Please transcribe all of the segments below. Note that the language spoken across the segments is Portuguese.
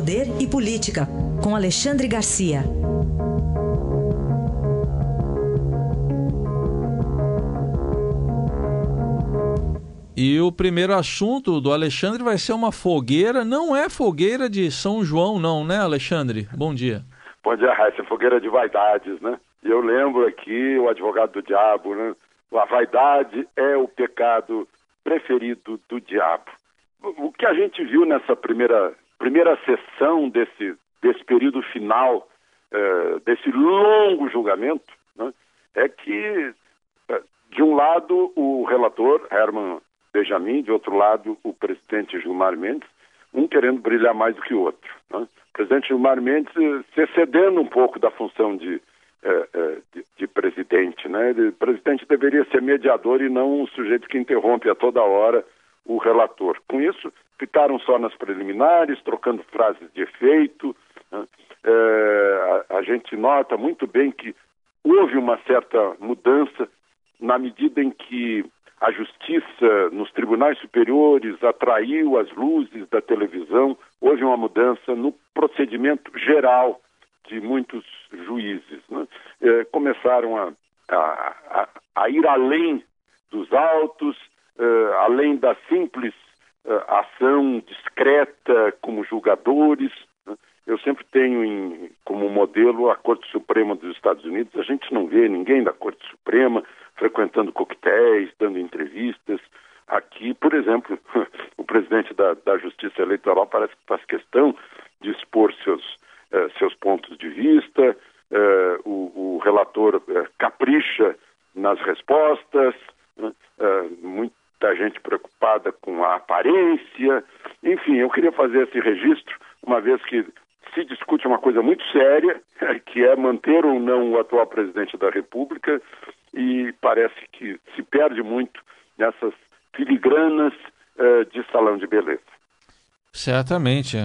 Poder e Política, com Alexandre Garcia. E o primeiro assunto do Alexandre vai ser uma fogueira, não é fogueira de São João, não, né, Alexandre? Bom dia. Bom dia, Raíssa. Fogueira de vaidades, né? E eu lembro aqui o advogado do diabo, né? A vaidade é o pecado preferido do diabo. O que a gente viu nessa primeira, primeira sessão desse, desse período final, uh, desse longo julgamento, né? é que, uh, de um lado, o relator, Herman Benjamin, de outro lado, o presidente Gilmar Mendes, um querendo brilhar mais do que o outro. Né? O presidente Gilmar Mendes eh, se excedendo um pouco da função de, eh, eh, de, de, presidente. Né? O presidente deveria ser mediador e não um sujeito que interrompe a toda hora o relator. Com isso, ficaram só nas preliminares, trocando frases de efeito. Né? É, a, a gente nota muito bem que houve uma certa mudança na medida em que a justiça nos tribunais superiores atraiu as luzes da televisão, houve uma mudança no procedimento geral de muitos juízes. Né? É, começaram a, a, a, ir além dos autos, é, além da simples é, ação discreta como julgadores. Né? Eu sempre tenho em, como modelo a Corte Suprema dos Estados Unidos. A gente não vê ninguém da Corte Suprema frequentando coquetéis, dando entrevistas. Aqui, por exemplo, o presidente da, da Justiça Eleitoral parece que faz questão de expor seus, eh, seus pontos de vista, o, o, relator capricha nas respostas, né? eh, muita gente preocupada com a aparência. Enfim, eu queria fazer esse registro, uma vez que se discute uma coisa muito séria, que é manter ou não o atual presidente da República, e parece que se perde muito nessas filigranas uh, de salão de beleza. Certamente. É,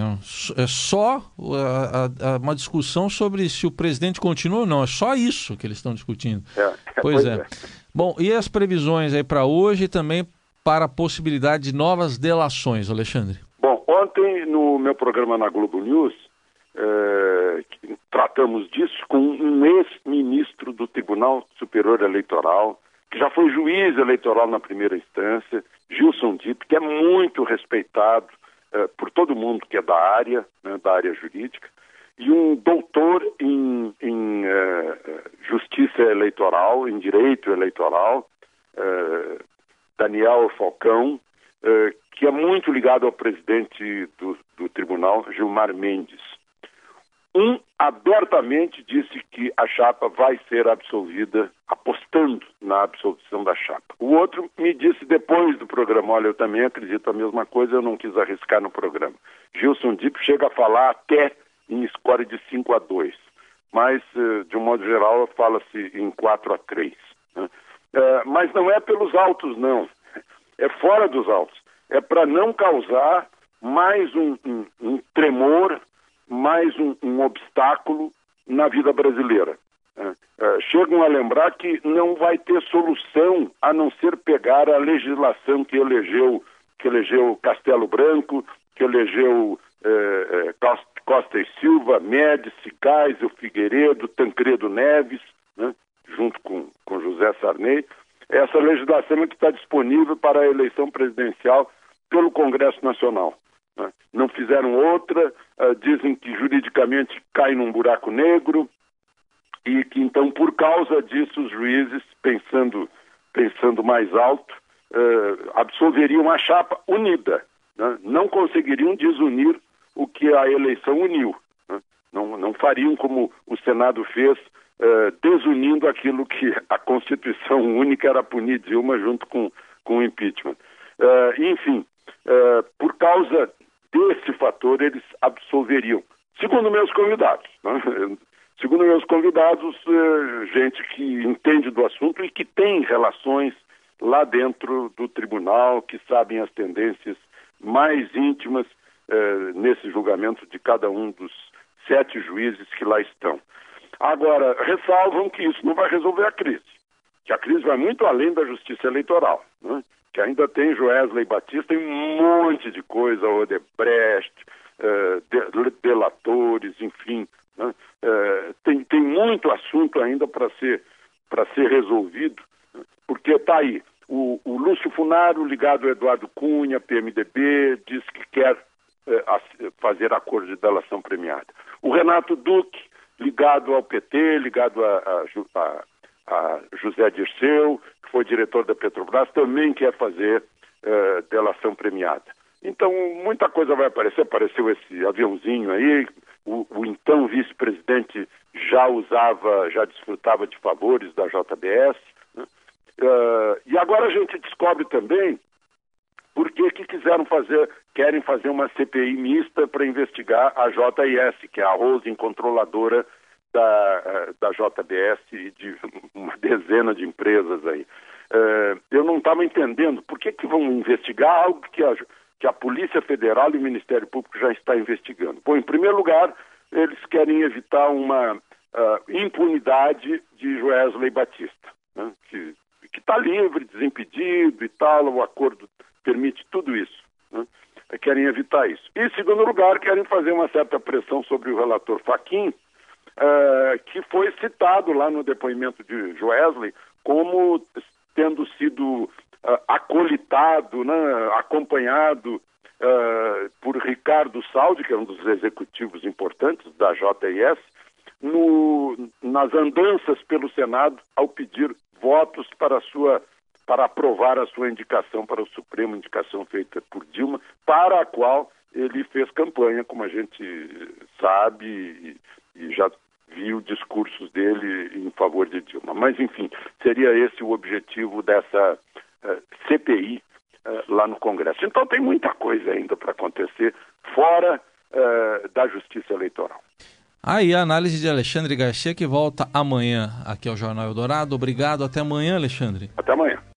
é só a, uma discussão sobre se o presidente continua ou não. É só isso que eles estão discutindo. É, pois, pois é. é. Bom, e as previsões aí para hoje e também para a possibilidade de novas delações, Alexandre? Bom, ontem no meu programa na Globo News, eh, tratamos disso com um ex-ministro do Tribunal Superior Eleitoral, que já foi juiz eleitoral na primeira instância, Gilson Dito, que é muito respeitado eh, por todo mundo que é da área, né, da área jurídica, e um doutor em, em eh, justiça eleitoral, em direito eleitoral, Daniel Falcão, que é muito ligado ao presidente do, do tribunal, Gilmar Mendes. Um abertamente disse que a chapa vai ser absolvida, apostando na absolvição da chapa. O outro me disse depois do programa: olha, eu também acredito a mesma coisa, eu não quis arriscar no programa. Gilson Dip chega a falar até em score de 5 a 2, mas, eh, de um modo geral, fala-se em 4 a 3. Né? Eh, mas não é pelos autos, não. É fora dos autos. É para não causar mais um, um, um tremor mais um, um obstáculo na vida brasileira. É, é, chegam a lembrar que não vai ter solução a não ser pegar a legislação que elegeu, que elegeu Castelo Branco, que elegeu é, é Costa e Silva, Médici, Kaiser, Figueiredo, Tancredo Neves, né, junto com, com José Sarney. Essa legislação é que está disponível para a eleição presidencial pelo Congresso Nacional. Né? Não fizeram outra, uh, dizem que juridicamente cai num buraco negro e que então por causa disso os juízes, pensando, pensando mais alto, uh, absolveriam a chapa unida, né? não conseguiriam desunir o que a eleição uniu. Não, não fariam como o Senado fez, uh, desunindo aquilo que a Constituição única era punir Dilma junto com, com o impeachment. Uh, enfim, uh, por causa desse fator eles absolveriam. Segundo meus convidados. Né? Segundo meus convidados, eh, gente que entende do assunto e que tem relações lá dentro do tribunal, que sabem as tendências mais íntimas eh, nesse julgamento de cada um dos sete juízes que lá estão. Agora, ressalvam que isso não vai resolver a crise, que a crise vai muito além da justiça eleitoral. Né? que ainda tem Joesley Batista e um monte de coisa, Odebrecht, de, delatores, enfim. Né? Uh, tem, tem muito assunto ainda para ser, ser resolvido, né? porque está aí. O, o, Lúcio Funaro, ligado ao Eduardo Cunha, PMDB, diz que quer fazer acordo de delação premiada. O Renato Duque, ligado ao PT, ligado a, a, a a José Dirceu, que foi diretor da Petrobras, também quer fazer uh, delação premiada. Então, muita coisa vai aparecer. Apareceu esse aviãozinho aí, o, o então vice-presidente já usava, já desfrutava de favores da JBS. Né? Uh, e agora a gente descobre também por que, quiseram fazer, querem fazer uma CPI mista para investigar a JIS, que é a holding controladora da, eh, da JBS e de uma dezena de empresas aí. Uh, eu não estava entendendo por que, que vão investigar algo que a, que a Polícia Federal e o Ministério Público já está investigando. Bom, em primeiro lugar, eles querem evitar uma uh, impunidade de Joesley Batista, né, que está livre, desimpedido e tal, o acordo permite tudo isso. Né, querem evitar isso. E, em segundo lugar, querem fazer uma certa pressão sobre o relator Faquim, uh, que foi citado lá no depoimento de Joesley como tendo sido uh, acolitado, né, acompanhado uh, por Ricardo Saldi, que é um dos executivos importantes da JIS, no, nas andanças pelo Senado ao pedir votos para sua para aprovar a sua indicação para o Supremo, indicação feita por Dilma, para a qual ele fez campanha, como a gente sabe e, e já viu discursos dele em favor de Dilma. Mas, enfim, seria esse o objetivo dessa uh, eh, CPI uh, eh, lá no Congresso. Então, tem muita coisa ainda para acontecer fora uh, da justiça eleitoral. Aí a análise de Alexandre Garcia, que volta amanhã aqui ao Jornal Eldorado. Obrigado. Até amanhã, Alexandre. Até amanhã.